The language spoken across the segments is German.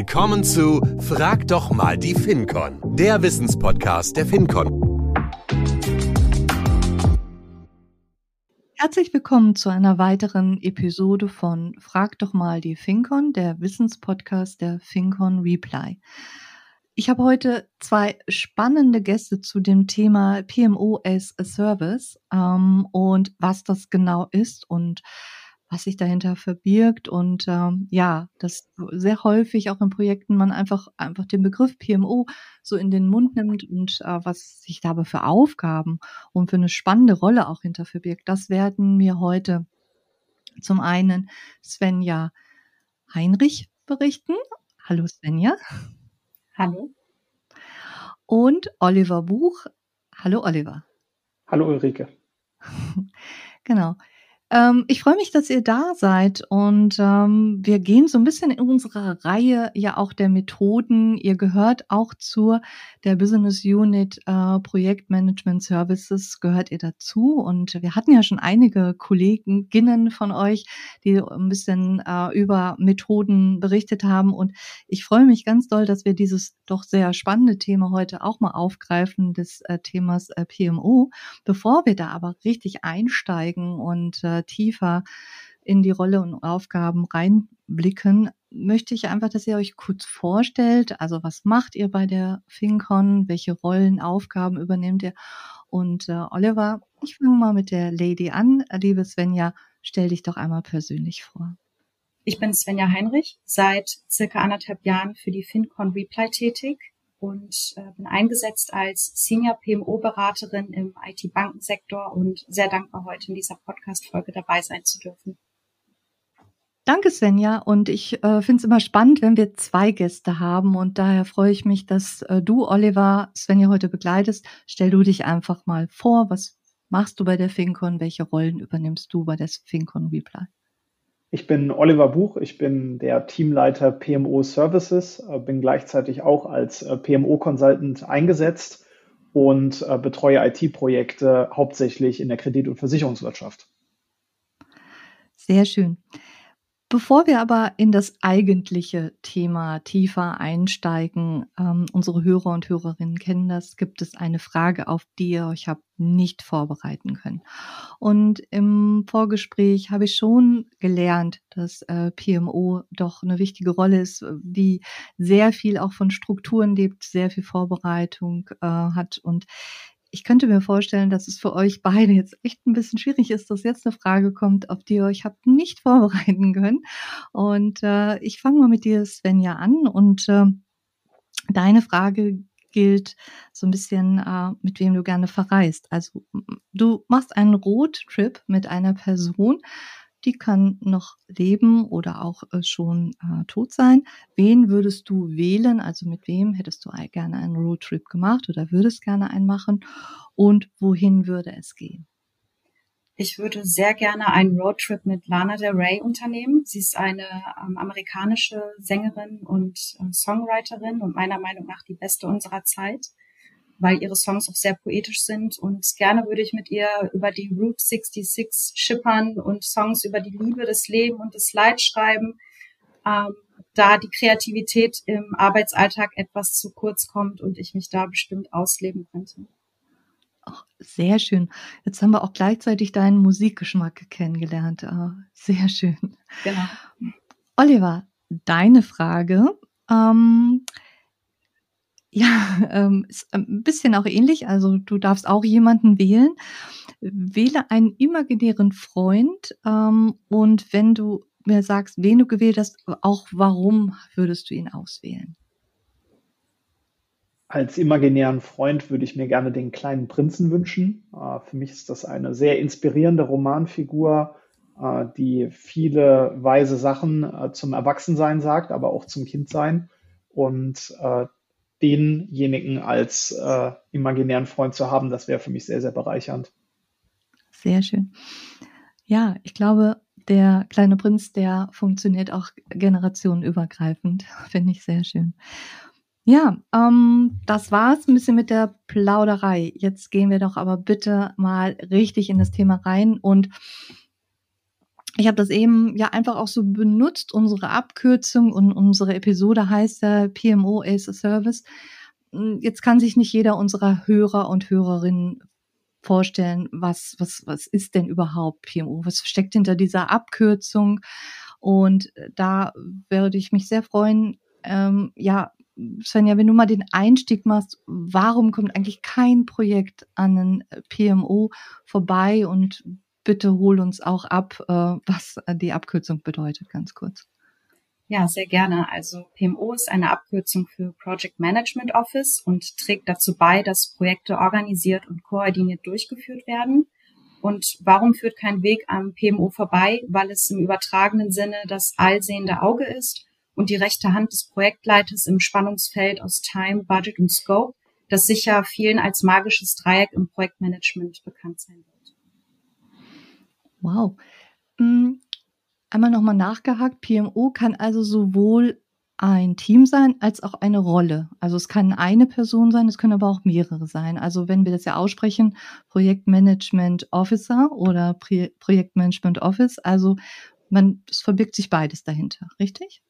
Willkommen zu Frag doch mal die FinCon, der Wissenspodcast der FinCon. Herzlich willkommen zu einer weiteren Episode von Frag doch mal die FinCon, der Wissenspodcast der FinCon Reply. Ich habe heute zwei spannende Gäste zu dem Thema PMO as a Service ähm, und was das genau ist und was sich dahinter verbirgt und ähm, ja, dass sehr häufig auch in Projekten man einfach einfach den Begriff PMO so in den Mund nimmt und äh, was sich dabei für Aufgaben und für eine spannende Rolle auch hinter verbirgt. Das werden mir heute zum einen Svenja Heinrich berichten. Hallo Svenja. Hallo. Und Oliver Buch. Hallo Oliver. Hallo Ulrike. genau. Ähm, ich freue mich, dass ihr da seid und ähm, wir gehen so ein bisschen in unserer Reihe ja auch der Methoden. Ihr gehört auch zur der Business Unit äh, Projektmanagement Services gehört ihr dazu und wir hatten ja schon einige Kolleginnen von euch, die ein bisschen äh, über Methoden berichtet haben und ich freue mich ganz doll, dass wir dieses doch sehr spannende Thema heute auch mal aufgreifen des äh, Themas äh, PMO. Bevor wir da aber richtig einsteigen und äh, tiefer in die Rolle und Aufgaben reinblicken, möchte ich einfach, dass ihr euch kurz vorstellt. Also was macht ihr bei der FinCon? Welche Rollen, Aufgaben übernehmt ihr? Und äh, Oliver, ich fange mal mit der Lady an. Liebe Svenja, stell dich doch einmal persönlich vor. Ich bin Svenja Heinrich, seit circa anderthalb Jahren für die FinCon Reply tätig und äh, bin eingesetzt als Senior PMO-Beraterin im IT-Bankensektor und sehr dankbar, heute in dieser Podcast-Folge dabei sein zu dürfen. Danke, Svenja. Und ich äh, finde es immer spannend, wenn wir zwei Gäste haben. Und daher freue ich mich, dass äh, du, Oliver, Svenja heute begleitest. Stell du dich einfach mal vor. Was machst du bei der FinCon? Welche Rollen übernimmst du bei der FinCon Reply? Ich bin Oliver Buch, ich bin der Teamleiter PMO Services, äh, bin gleichzeitig auch als äh, PMO Consultant eingesetzt und äh, betreue IT-Projekte hauptsächlich in der Kredit- und Versicherungswirtschaft. Sehr schön. Bevor wir aber in das eigentliche Thema tiefer einsteigen, ähm, unsere Hörer und Hörerinnen kennen das, gibt es eine Frage, auf die ihr euch habt nicht vorbereiten können. Und im Vorgespräch habe ich schon gelernt, dass äh, PMO doch eine wichtige Rolle ist, die sehr viel auch von Strukturen lebt, sehr viel Vorbereitung äh, hat und ich könnte mir vorstellen, dass es für euch beide jetzt echt ein bisschen schwierig ist, dass jetzt eine Frage kommt, auf die ihr euch habt nicht vorbereiten können. Und äh, ich fange mal mit dir, Svenja, an. Und äh, deine Frage gilt so ein bisschen, äh, mit wem du gerne verreist. Also du machst einen Roadtrip mit einer Person, die kann noch leben oder auch äh, schon äh, tot sein. Wen würdest du wählen? Also mit wem hättest du gerne einen Roadtrip gemacht oder würdest gerne einen machen? Und wohin würde es gehen? Ich würde sehr gerne einen Roadtrip mit Lana Del Rey unternehmen. Sie ist eine ähm, amerikanische Sängerin und äh, Songwriterin und meiner Meinung nach die beste unserer Zeit weil ihre Songs auch sehr poetisch sind und gerne würde ich mit ihr über die Route 66 schippern und Songs über die Liebe, das Leben und das Leid schreiben, ähm, da die Kreativität im Arbeitsalltag etwas zu kurz kommt und ich mich da bestimmt ausleben könnte. Ach, sehr schön. Jetzt haben wir auch gleichzeitig deinen Musikgeschmack kennengelernt. Ah, sehr schön. Genau. Oliver, deine Frage. Ähm, ja, ähm, ist ein bisschen auch ähnlich. Also du darfst auch jemanden wählen. Wähle einen imaginären Freund ähm, und wenn du mir sagst, wen du gewählt hast, auch warum würdest du ihn auswählen? Als imaginären Freund würde ich mir gerne den kleinen Prinzen wünschen. Äh, für mich ist das eine sehr inspirierende Romanfigur, äh, die viele weise Sachen äh, zum Erwachsensein sagt, aber auch zum Kindsein. Und denjenigen als äh, imaginären Freund zu haben, das wäre für mich sehr, sehr bereichernd. Sehr schön. Ja, ich glaube, der kleine Prinz, der funktioniert auch generationenübergreifend. Finde ich sehr schön. Ja, ähm, das war's ein bisschen mit der Plauderei. Jetzt gehen wir doch aber bitte mal richtig in das Thema rein und ich habe das eben ja einfach auch so benutzt, unsere Abkürzung und unsere Episode heißt ja PMO as a Service. Hm, jetzt kann sich nicht jeder unserer Hörer und Hörerinnen vorstellen, was, was, was ist denn überhaupt PMO? Was steckt hinter dieser Abkürzung? Und da würde ich mich sehr freuen, ähm, ja, Svenja, wenn du mal den Einstieg machst, warum kommt eigentlich kein Projekt an einen PMO vorbei und bitte hol uns auch ab, äh, was die Abkürzung bedeutet, ganz kurz. Ja, sehr gerne. Also PMO ist eine Abkürzung für Project Management Office und trägt dazu bei, dass Projekte organisiert und koordiniert durchgeführt werden. Und warum führt kein Weg am PMO vorbei? Weil es im übertragenen Sinne das allsehende Auge ist und die rechte Hand des Projektleiters im Spannungsfeld aus Time, Budget und Scope, das sicher vielen als magisches Dreieck im Projektmanagement bekannt sein wird. Wow. Hm, einmal nochmal nachgehakt. PMO kann also sowohl ein Team sein als auch eine Rolle. Also es kann eine Person sein, es können aber auch mehrere sein. Also wenn wir das ja aussprechen, Projektmanagement Officer oder Projektmanagement Office, also man, es verbirgt sich beides dahinter, richtig?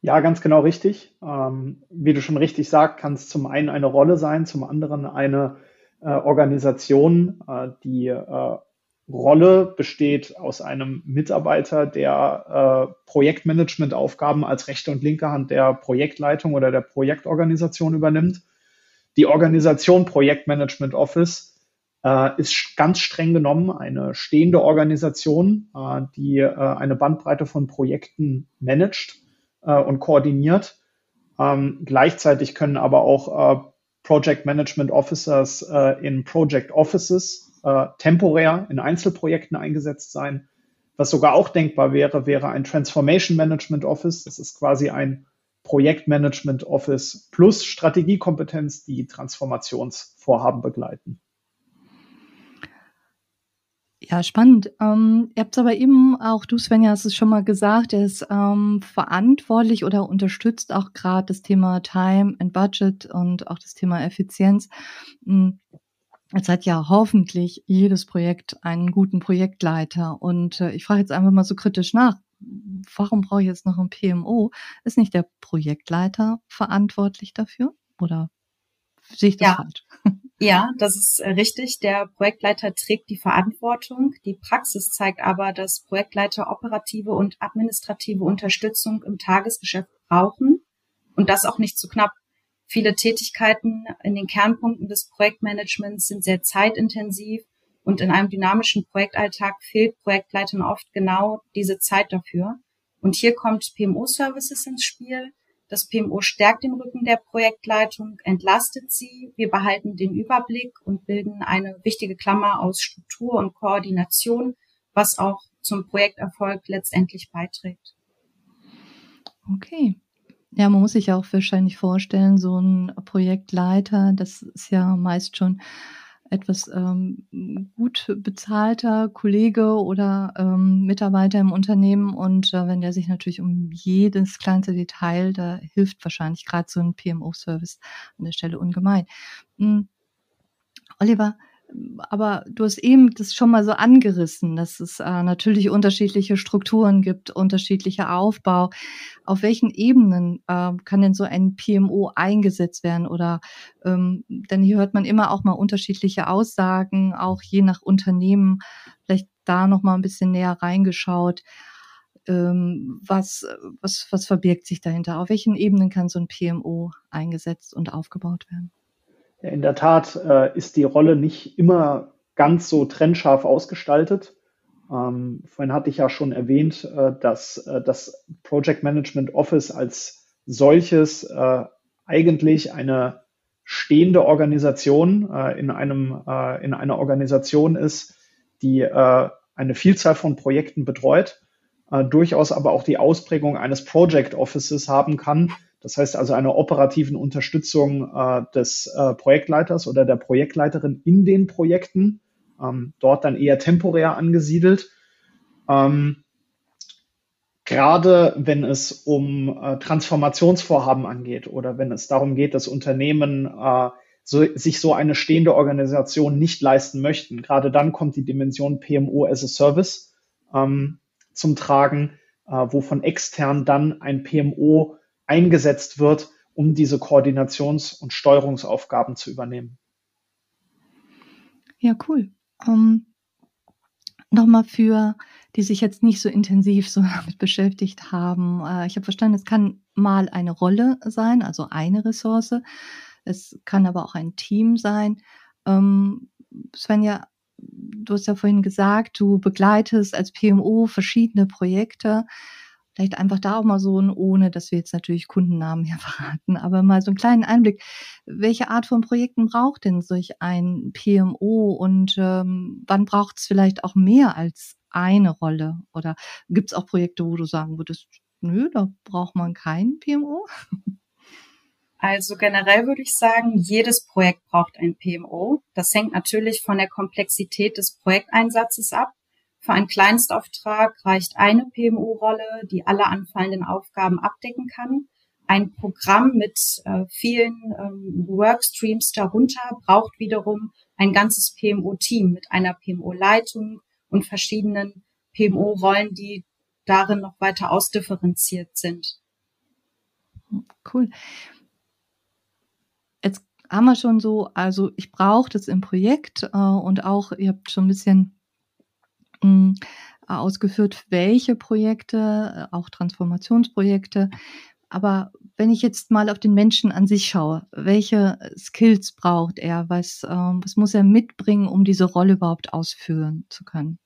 Ja, ganz genau richtig. Ähm, wie du schon richtig sagst, kann es zum einen eine Rolle sein, zum anderen eine äh, Organisation. Äh, die äh, Rolle besteht aus einem Mitarbeiter, der äh, Projektmanagementaufgaben als rechte und linke Hand der Projektleitung oder der Projektorganisation übernimmt. Die Organisation Projektmanagement Office äh, ist ganz streng genommen eine stehende Organisation, äh, die äh, eine Bandbreite von Projekten managt äh, und koordiniert. Ähm, gleichzeitig können aber auch äh, Project Management Officers in Project Offices äh, temporär in Einzelprojekten eingesetzt sein. Was sogar auch denkbar wäre, wäre ein Transformation Management Office. Das ist quasi ein Projektmanagement Office plus Strategiekompetenz, die Transformationsvorhaben begleiten. Ja, spannend. Ähm, ihr habt aber eben auch, du Svenja hast es schon mal gesagt, er ist ähm, verantwortlich oder unterstützt auch gerade das Thema Time and Budget und auch das Thema Effizienz. Jetzt hat ja hoffentlich jedes Projekt einen guten Projektleiter. Und äh, ich frage jetzt einfach mal so kritisch nach. Warum brauche ich jetzt noch ein PMO? Ist nicht der Projektleiter verantwortlich dafür? Oder sehe ich das ja. falsch? Ja, das ist äh, richtig. Der Projektleiter trägt die Verantwortung. Die Praxis zeigt aber, dass Projektleiter operative und administrative Unterstützung im Tagesgeschäft brauchen und das auch nicht zu knapp. Viele Tätigkeiten in den Kernpunkten des Projektmanagements sind sehr zeitintensiv und in einem dynamischen Projektalltag fehlt Projektleitern oft genau diese Zeit dafür. Und hier kommt PMO-Services ins Spiel, das PMO stärkt den Rücken der Projektleitung, entlastet sie. Wir behalten den Überblick und bilden eine wichtige Klammer aus Struktur und Koordination, was auch zum Projekterfolg letztendlich beiträgt. Okay. Ja, man muss sich auch wahrscheinlich vorstellen, so ein Projektleiter, das ist ja meist schon etwas ähm, gut bezahlter Kollege oder ähm, Mitarbeiter im Unternehmen und äh, wenn der sich natürlich um jedes kleinste Detail, da hilft wahrscheinlich gerade so ein PMO-Service an der Stelle ungemein. Mhm. Oliver, aber du hast eben das schon mal so angerissen, dass es äh, natürlich unterschiedliche Strukturen gibt, unterschiedlicher Aufbau. Auf welchen Ebenen äh, kann denn so ein PMO eingesetzt werden? Oder ähm, denn hier hört man immer auch mal unterschiedliche Aussagen, auch je nach Unternehmen. Vielleicht da noch mal ein bisschen näher reingeschaut. Ähm, was, was, was verbirgt sich dahinter? Auf welchen Ebenen kann so ein PMO eingesetzt und aufgebaut werden? In der Tat äh, ist die Rolle nicht immer ganz so trennscharf ausgestaltet. Ähm, vorhin hatte ich ja schon erwähnt, äh, dass äh, das Project Management Office als solches äh, eigentlich eine stehende Organisation äh, in, einem, äh, in einer Organisation ist, die eine Vielzahl von Projekten betreut, durchaus aber auch die Ausprägung eines Project Offices haben kann, das heißt also eine operativen Unterstützung äh, des äh, Projektleiters oder der Projektleiterin in den Projekten, ähm, dort dann eher temporär angesiedelt. Ähm, gerade wenn es um äh, Transformationsvorhaben angeht oder wenn es darum geht, dass Unternehmen äh, so, sich so eine stehende Organisation nicht leisten möchten, gerade dann kommt die Dimension PMO as a Service ähm, zum Tragen, äh, wo extern dann ein PMO eingesetzt wird, um diese Koordinations- und Steuerungsaufgaben zu übernehmen. Ja, cool. Um, Nochmal für die sich jetzt nicht so intensiv so damit beschäftigt haben. Äh, ich habe verstanden, es kann mal eine Rolle sein, also eine Ressource. Es kann aber auch ein Team sein. Ähm, Svenja, du hast ja vorhin gesagt, du begleitest als PMO verschiedene Projekte. Vielleicht einfach da auch mal so, ohne dass wir jetzt natürlich Kundennamen hier verraten, aber mal so einen kleinen Einblick. Welche Art von Projekten braucht denn solch ein PMO und ähm, wann braucht es vielleicht auch mehr als eine Rolle? Oder gibt es auch Projekte, wo du sagen würdest, nö, da braucht man keinen PMO? Also generell würde ich sagen, jedes Projekt braucht ein PMO. Das hängt natürlich von der Komplexität des Projekteinsatzes ab. Für einen Kleinstauftrag reicht eine PMO-Rolle, die alle anfallenden Aufgaben abdecken kann. Ein Programm mit äh, vielen ähm, Workstreams darunter braucht wiederum ein ganzes PMO-Team mit einer PMO-Leitung und verschiedenen PMO-Rollen, die darin noch weiter ausdifferenziert sind. Cool haben wir schon so, also ich brauche das im Projekt äh, und auch, ihr habt schon ein bisschen ausgeführt, welche Projekte, äh, auch Transformationsprojekte. Aber wenn ich jetzt mal auf den Menschen an sich schaue, welche Skills braucht er? Was, äh, was muss er mitbringen, um diese Rolle überhaupt ausführen zu können?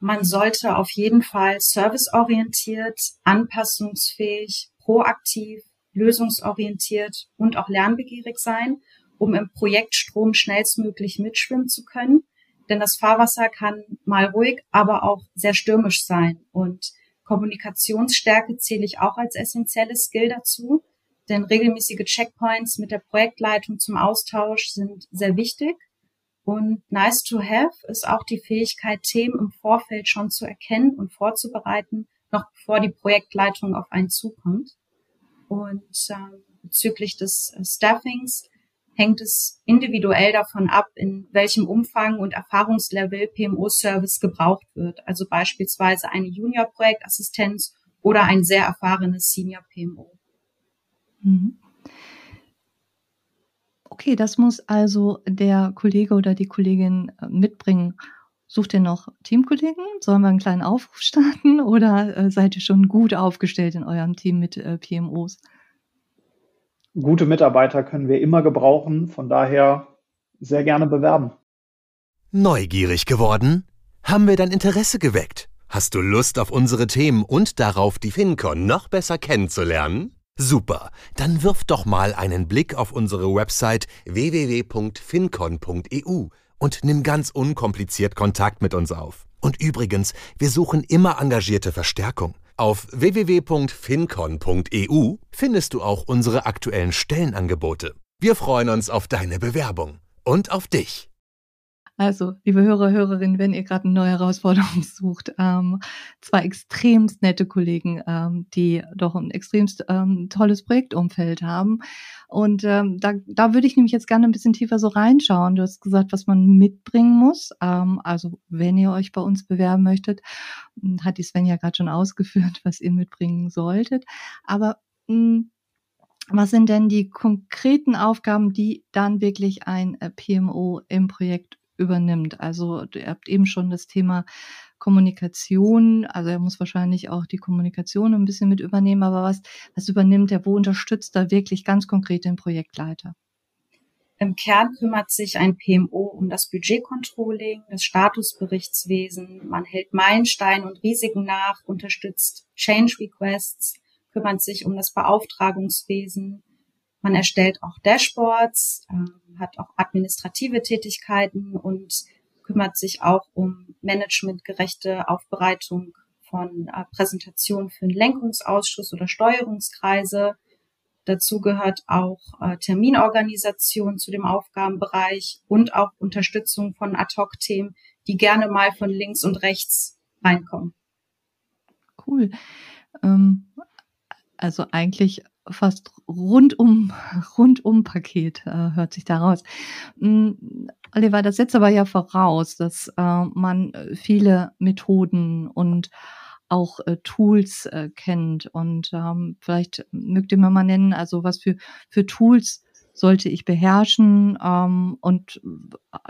Man sollte auf jeden Fall serviceorientiert, anpassungsfähig, proaktiv, lösungsorientiert und auch lernbegierig sein, um im Projektstrom schnellstmöglich mitschwimmen zu können. Denn das Fahrwasser kann mal ruhig, aber auch sehr stürmisch sein. Und Kommunikationsstärke zähle ich auch als essentielles Skill dazu. Denn regelmäßige Checkpoints mit der Projektleitung zum Austausch sind sehr wichtig. Und nice to have ist auch die Fähigkeit, Themen im Vorfeld schon zu erkennen und vorzubereiten, noch bevor die Projektleitung auf einen zukommt. Und ähm, bezüglich des äh, Staffings hängt es individuell davon ab, in welchem Umfang und Erfahrungslevel PMO-Service gebraucht wird. Also beispielsweise eine Junior-Projektassistenz oder ein sehr erfahrenes Senior-PMO. Mhm. Okay, das muss also der Kollege oder die Kollegin äh, mitbringen. Sucht ihr noch Teamkollegen? Sollen wir einen kleinen Aufruf starten oder äh, seid ihr schon gut aufgestellt in eurem Team mit äh, PMOs? Gute Mitarbeiter können wir immer gebrauchen, von daher sehr gerne bewerben. Neugierig geworden? Haben wir dein Interesse geweckt? Hast du Lust auf unsere Themen und darauf, die FinCon noch besser kennenzulernen? Super, dann wirf doch mal einen Blick auf unsere Website www.fincon.eu und nimm ganz unkompliziert Kontakt mit uns auf. Und übrigens, wir suchen immer engagierte Verstärkung. Auf www.fincon.eu findest du auch unsere aktuellen Stellenangebote. Wir freuen uns auf deine Bewerbung und auf dich. Also, liebe Hörer, Hörerinnen, wenn ihr gerade eine neue Herausforderung sucht, ähm, zwei extremst nette Kollegen, ähm, die doch ein extremst ähm, tolles Projektumfeld haben. Und ähm, da, da würde ich nämlich jetzt gerne ein bisschen tiefer so reinschauen. Du hast gesagt, was man mitbringen muss. Ähm, also, wenn ihr euch bei uns bewerben möchtet, hat die Sven ja gerade schon ausgeführt, was ihr mitbringen solltet. Aber mh, hm, was sind denn die konkreten Aufgaben, die dann wirklich ein äh, PMO im Projekt übernimmt. Also ihr habt eben schon das Thema Kommunikation, also er muss wahrscheinlich auch die Kommunikation ein bisschen mit übernehmen, aber was, was übernimmt er, wo unterstützt er wirklich ganz konkret den Projektleiter? Im Kern kümmert sich ein PMO um das Budgetcontrolling, das Statusberichtswesen, man hält Meilensteine und Risiken nach, unterstützt Change Requests, kümmert sich um das Beauftragungswesen, man erstellt auch Dashboards, äh, hat auch administrative Tätigkeiten und kümmert sich auch um managementgerechte Aufbereitung von äh, Präsentationen für einen Lenkungsausschuss oder Steuerungskreise. Dazu gehört auch äh, Terminorganisation zu dem Aufgabenbereich und auch Unterstützung von Ad-Hoc-Themen, die gerne mal von links und rechts reinkommen. Cool. Ähm, also eigentlich fast rundum, rundum Paket, äh, hört sich daraus. Mhm, Oliver, das setzt aber ja voraus, dass äh, man viele Methoden und auch äh, Tools äh, kennt. Und ähm, vielleicht mögt ihr mir mal nennen, also was für, für Tools sollte ich beherrschen? Ähm, und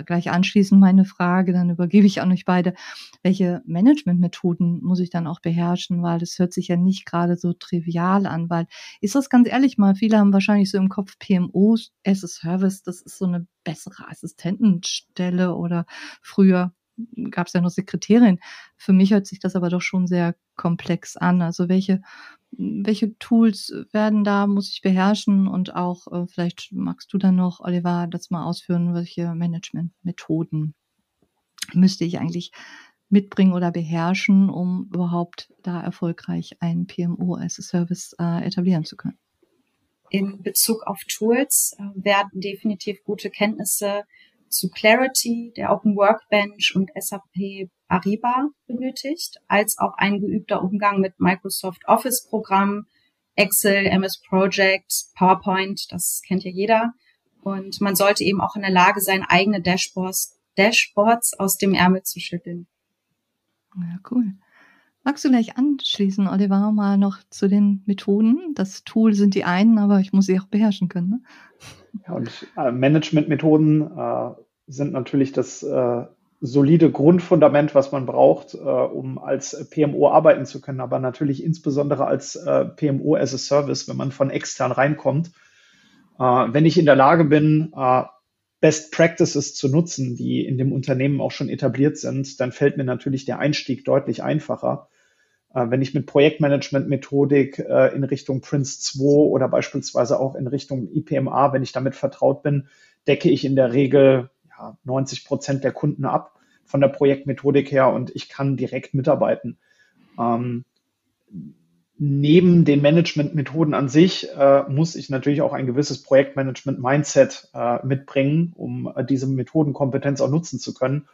gleich anschließend meine Frage, dann übergebe ich an euch beide, welche Managementmethoden muss ich dann auch beherrschen? Weil das hört sich ja nicht gerade so trivial an, weil ist das ganz ehrlich mal, viele haben wahrscheinlich so im Kopf PMO as a Service, das ist so eine bessere Assistentenstelle oder früher gab es ja noch Sekretärin. Für mich hört sich das aber doch schon sehr komplex an. Also welche, welche Tools werden da, muss ich beherrschen und auch, äh, vielleicht magst du dann noch, Oliver, das mal ausführen, welche Managementmethoden müsste ich eigentlich mitbringen oder beherrschen, um überhaupt da erfolgreich ein PMO als Service äh, etablieren zu können? In Bezug auf Tools äh, werden definitiv gute Kenntnisse zu Clarity, der Open Workbench und SAP Ariba benötigt, als auch ein geübter Umgang mit Microsoft Office Programmen, Excel, MS Project, PowerPoint, das kennt ja jeder. Und man sollte eben auch in der Lage sein, eigene Dashboards, Dashboards aus dem Ärmel zu schütteln. Ja, cool. Magst du gleich anschließen, Oliver, mal noch zu den Methoden? Das Tool sind die einen, aber ich muss sie auch beherrschen können. Ne? Ja, und äh, Managementmethoden äh, sind natürlich das äh, solide Grundfundament, was man braucht, äh, um als PMO arbeiten zu können, aber natürlich insbesondere als äh, PMO as a Service, wenn man von extern reinkommt. Äh, wenn ich in der Lage bin, Best Practices zu nutzen, die in dem Unternehmen auch schon etabliert sind, dann fällt mir natürlich der Einstieg deutlich einfacher. Äh, wenn ich mit Projektmanagement-Methodik äh, in Richtung Prince 2 oder beispielsweise auch in Richtung IPMA, wenn ich damit vertraut bin, decke ich in der Regel ja, 90 Prozent der Kunden ab von der Projektmethodik her und ich kann direkt mitarbeiten. Ähm, neben den Managementmethoden an sich äh, muss ich natürlich auch ein gewisses Projektmanagement-Mindset äh, mitbringen, um äh, diese Methodenkompetenz auch nutzen zu können.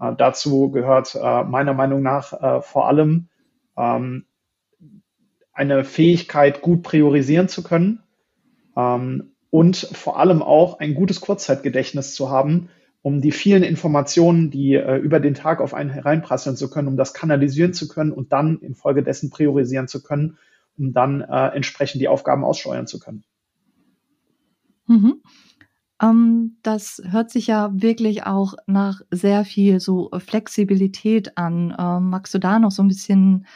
Äh, dazu gehört meiner Meinung nach vor allem ähm, eine Fähigkeit, gut priorisieren zu können ähm, und vor allem auch ein gutes Kurzzeitgedächtnis zu haben, um die vielen Informationen, die äh, über den Tag auf einen hereinprasseln zu können, um das kanalisieren zu können und dann infolgedessen priorisieren zu können, um dann äh, entsprechend die Aufgaben aussteuern zu können. Mhm. Ähm, das hört sich ja wirklich auch nach sehr viel so Flexibilität an. Ähm, magst du da noch so ein bisschen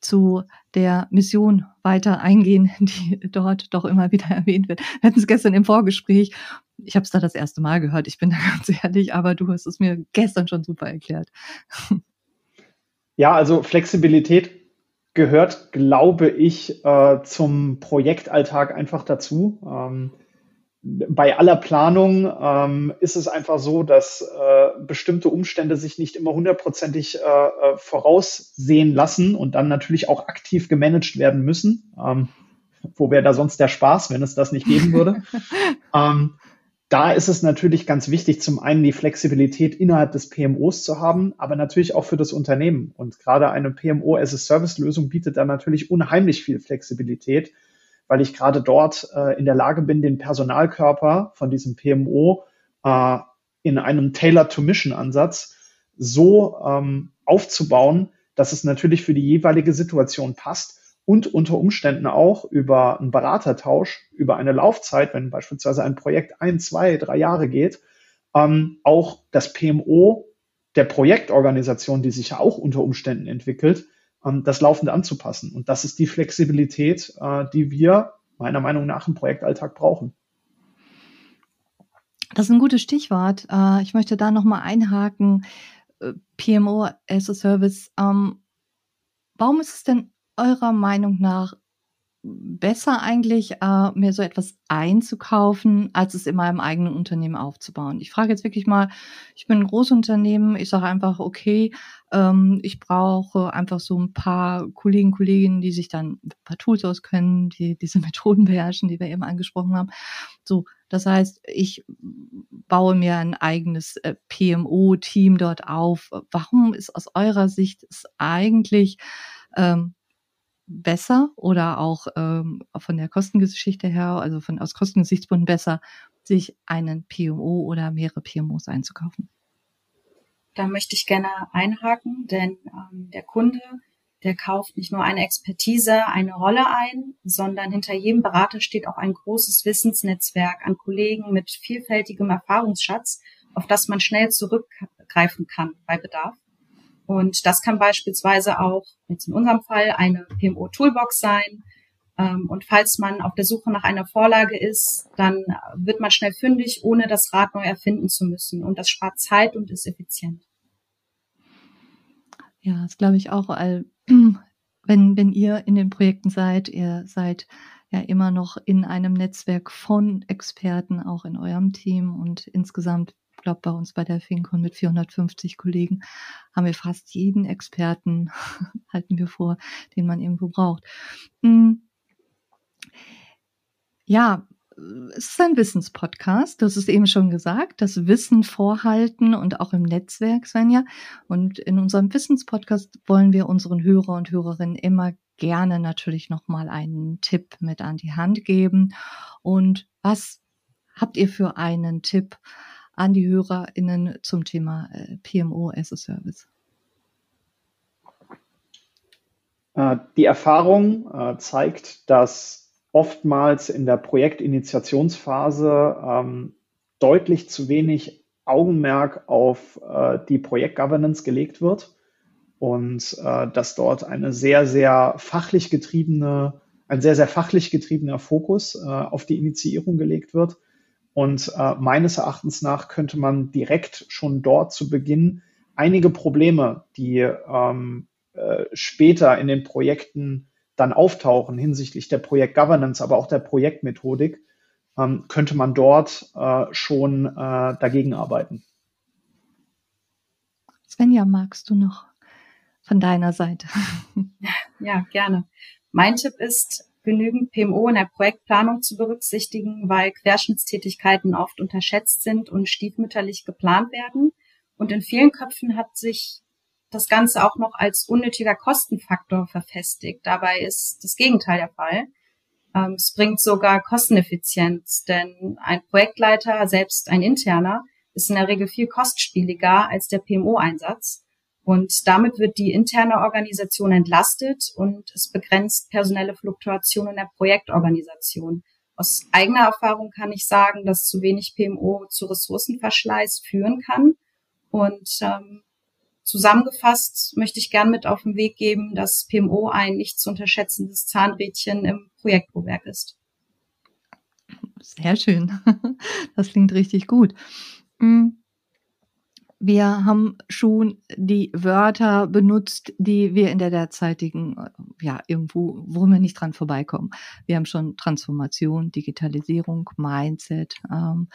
zu der Mission weiter eingehen, die dort doch immer wieder erwähnt wird. Wir hatten es gestern im Vorgespräch. Ich habe es da das erste Mal gehört, ich bin da ganz ehrlich, aber du hast es mir gestern schon super erklärt. Ja, also Flexibilität gehört, glaube ich, äh, zum Projektalltag einfach dazu. Ähm, bei aller Planung ähm, ist es einfach so, dass äh, bestimmte Umstände sich nicht immer hundertprozentig äh, äh, voraussehen lassen und dann natürlich auch aktiv gemanagt werden müssen. Ähm, wo wäre da sonst der Spaß, wenn es das nicht geben würde? ähm, da ist es natürlich ganz wichtig, zum einen die Flexibilität innerhalb des PMOs zu haben, aber natürlich auch für das Unternehmen. Und gerade eine PMO as a Service Lösung bietet da natürlich unheimlich viel Flexibilität weil ich gerade dort äh, in der Lage bin, den Personalkörper von diesem PMO äh, in einem Tailor-to-Mission-Ansatz so ähm, aufzubauen, dass es natürlich für die jeweilige Situation passt und unter Umständen auch über einen Beratertausch, über eine Laufzeit, wenn beispielsweise ein Projekt ein, zwei, drei Jahre geht, ähm, auch das PMO der Projektorganisation, die sich ja auch unter Umständen entwickelt, das laufend anzupassen. Und das ist die Flexibilität, äh, die wir meiner Meinung nach im Projektalltag brauchen. Das ist ein gutes Stichwort. Äh, ich möchte da nochmal einhaken. Äh, PMO as a Service. Ähm, warum ist es denn eurer Meinung nach besser eigentlich, mir so etwas einzukaufen, als es in meinem eigenen Unternehmen aufzubauen. Ich frage jetzt wirklich mal, ich bin ein Großunternehmen, ich sage einfach, okay, ähm, ich brauche einfach so ein paar Kollegen, Kolleginnen, die sich dann ein paar Tools auskennen, die diese Methoden beherrschen, die wir eben angesprochen haben. So, das heißt, ich baue mir ein eigenes äh, PMO-Team dort auf. Warum ist aus eurer Sicht es eigentlich ähm, besser oder auch ähm, von der Kostengeschichte her, also von aus Kostengesichtspunkten besser, sich einen PMO oder mehrere PMOs einzukaufen? Da möchte ich gerne einhaken, denn ähm, der Kunde, der kauft nicht nur eine Expertise, eine Rolle ein, sondern hinter jedem Berater steht auch ein großes Wissensnetzwerk an Kollegen mit vielfältigem Erfahrungsschatz, auf das man schnell zurückgreifen kann bei Bedarf. Und das kann beispielsweise auch, jetzt in unserem Fall, eine PMO-Toolbox sein. Ähm, und falls man auf der Suche nach einer Vorlage ist, dann wird man schnell fündig, ohne das Rad neu erfinden zu müssen. Und das spart Zeit und ist effizient. Ja, das glaube ich auch, weil wenn, wenn ihr in den Projekten seid, ihr seid ja immer noch in einem Netzwerk von Experten, auch in eurem Team und insgesamt glaube, bei uns bei der FinCon mit 450 Kollegen haben wir fast jeden Experten, halten wir vor, den man irgendwo braucht. Hm. Ja, es ist ein Wissenspodcast, das ist eben schon gesagt, das Wissen vorhalten und auch im Netzwerk, Svenja. Und in unserem Wissenspodcast wollen wir unseren Hörer und Hörerinnen immer gerne natürlich nochmal einen Tipp mit an die Hand geben. Und was habt ihr für einen Tipp an die HörerInnen zum Thema äh, PMO as a Service? Äh, die Erfahrung äh, zeigt, dass oftmals in der Projektinitiationsphase ähm, deutlich zu wenig Augenmerk auf äh, die Projektgovernance gelegt wird und äh, dass dort eine sehr, sehr fachlich getriebene, ein sehr, sehr fachlich getriebener Fokus äh, auf die Initiierung gelegt wird. Und äh, meines Erachtens nach könnte man direkt schon dort zu Beginn einige Probleme, die ähm, äh, später in den Projekten dann auftauchen hinsichtlich der Projektgovernance, aber auch der Projektmethodik, ähm, könnte man dort äh, schon äh, dagegen arbeiten. Svenja, magst du noch von deiner Seite? Ja, gerne. Mein Tipp ist, genügend PMO in der Projektplanung zu berücksichtigen, weil Querschnittstätigkeiten oft unterschätzt sind und stiefmütterlich geplant werden. Und in vielen Köpfen hat sich das Ganze auch noch als unnötiger Kostenfaktor verfestigt. Dabei ist das Gegenteil der Fall. Ähm, es bringt sogar Kosteneffizienz, denn ein Projektleiter, selbst ein interner, ist in der Regel viel kostspieliger als der PMO-Einsatz. Und damit wird die interne Organisation entlastet und es begrenzt personelle Fluktuationen der Projektorganisation. Aus eigener Erfahrung kann ich sagen, dass zu wenig PMO zu Ressourcenverschleiß führen kann. Und ähm, zusammengefasst möchte ich gern mit auf den Weg geben, dass PMO ein nicht zu unterschätzendes Zahnrädchen im Projektprowerk ist. Sehr schön. Das klingt richtig gut. Hm. Wir haben schon die Wörter benutzt, die wir in der derzeitigen, äh, ja, irgendwo, wo wir nicht dran vorbeikommen. Wir haben schon Transformation, Digitalisierung, Mindset. Ähm,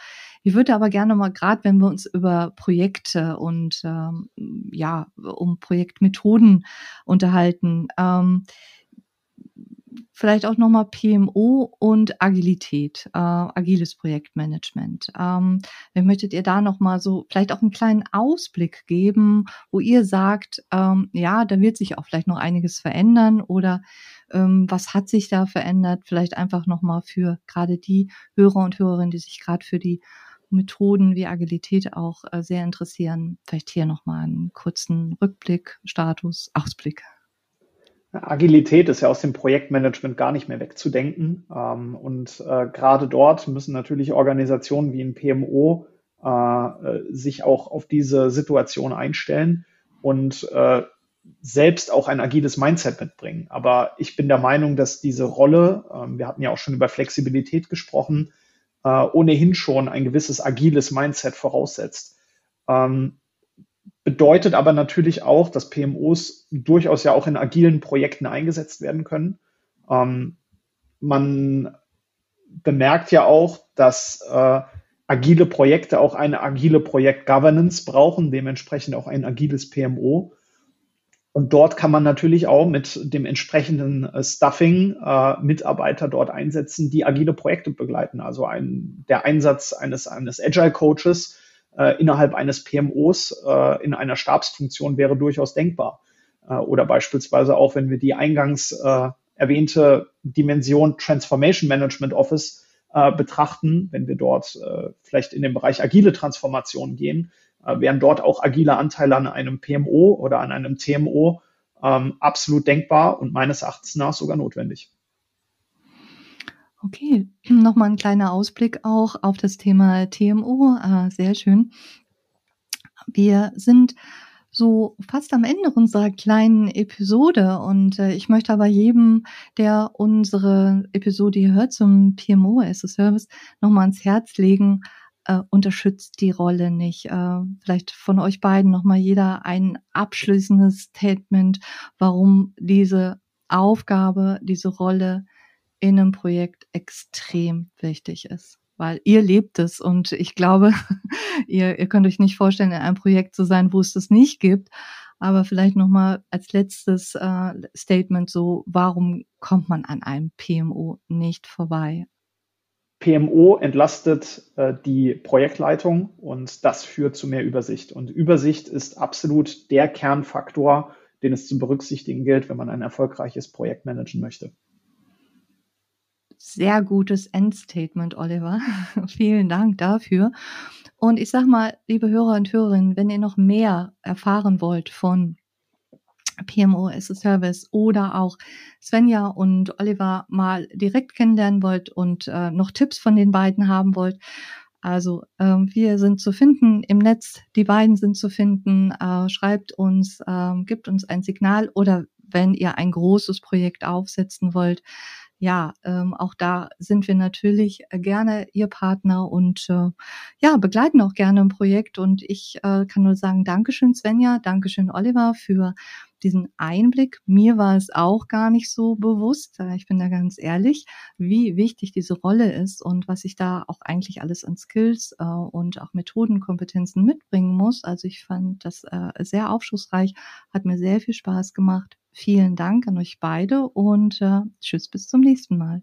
ich würde aber gerne mal, gerade wenn wir uns über Projekte und ähm, ja, um Projektmethoden unterhalten, ähm, vielleicht auch nochmal PMO und Agilität, äh, agiles Projektmanagement. Ähm, möchtet ihr da nochmal so vielleicht auch einen kleinen Ausblick geben, wo ihr sagt, ähm, ja, da wird sich auch vielleicht noch einiges verändern oder ähm, was hat sich da verändert? Vielleicht einfach nochmal für gerade die Hörer und Hörerinnen, die sich gerade für die Methoden wie Agilität auch äh, sehr interessieren. Vielleicht hier nochmal einen kurzen Rückblick, Status, Ausblick. Agilität ist ja aus dem Projektmanagement gar nicht mehr wegzudenken. Ähm, und äh, gerade dort müssen natürlich Organisationen wie ein PMO äh, sich auch auf diese Situation einstellen und äh, selbst auch ein agiles Mindset mitbringen. Aber ich bin der Meinung, dass diese Rolle, ähm, wir hatten ja auch schon über Flexibilität gesprochen, ohnehin schon ein gewisses agiles Mindset voraussetzt. Bedeutet aber natürlich auch, dass PMOs durchaus ja auch in agilen Projekten eingesetzt werden können. Ähm, man bemerkt ja auch, dass äh, agile Projekte auch eine agile Projekt-Governance brauchen, dementsprechend auch ein agiles PMO. Und dort kann man natürlich auch mit dem entsprechenden äh, Stuffing äh, Mitarbeiter dort einsetzen, die agile Projekte begleiten. Also ein, der Einsatz eines, eines Agile Coaches äh, innerhalb eines PMOs äh, in einer Stabsfunktion wäre durchaus denkbar. Äh, oder beispielsweise auch, wenn wir die eingangs äh, erwähnte Dimension Transformation Management Office äh, betrachten, wenn wir dort äh, vielleicht in den Bereich agile Transformation gehen, äh, wären dort auch agile Anteile an einem PMO oder an einem TMO ähm, absolut denkbar und meines Erachtens nach sogar notwendig. Okay, nochmal ein kleiner Ausblick auch auf das Thema TMO. Äh, sehr schön. Wir sind so fast am Ende unserer kleinen Episode und äh, ich möchte aber jedem, der unsere Episode hier hört zum PMO as a Service, nochmal ans Herz legen, äh, unterstützt die Rolle nicht. Äh, vielleicht von euch beiden nochmal jeder ein abschließendes Statement, warum diese Aufgabe, diese Rolle in einem Projekt extrem wichtig ist weil ihr lebt es und ich glaube, ihr, ihr könnt euch nicht vorstellen, in einem Projekt zu sein, wo es das nicht gibt. Aber vielleicht nochmal als letztes äh, Statement so, warum kommt man an einem PMO nicht vorbei? PMO entlastet äh, die Projektleitung und das führt zu mehr Übersicht. Und Übersicht ist absolut der Kernfaktor, den es zu berücksichtigen gilt, wenn man ein erfolgreiches Projekt managen möchte. Sehr gutes Endstatement, Oliver. Vielen Dank dafür. Und ich sag mal, liebe Hörer und Hörerinnen, wenn ihr noch mehr erfahren wollt von PMO as a Service oder auch Svenja und Oliver mal direkt kennenlernen wollt und äh, noch Tipps von den beiden haben wollt, also ähm, wir sind zu finden im Netz, die beiden sind zu finden. Äh, schreibt uns, äh, gibt uns ein Signal oder wenn ihr ein großes Projekt aufsetzen wollt, ja, ähm, auch da sind wir natürlich äh, gerne Ihr Partner und äh, ja, begleiten auch gerne ein Projekt. Und ich äh, kann nur sagen, Dankeschön, Svenja, Dankeschön, Oliver, für diesen Einblick. Mir war es auch gar nicht so bewusst, äh, ich bin da ganz ehrlich, wie wichtig diese Rolle ist und was ich da auch eigentlich alles an Skills äh, und auch Methodenkompetenzen mitbringen muss. Also ich fand das äh, sehr aufschlussreich, hat mir sehr viel Spaß gemacht. Vielen Dank an euch beide und tschüss bis zum nächsten Mal.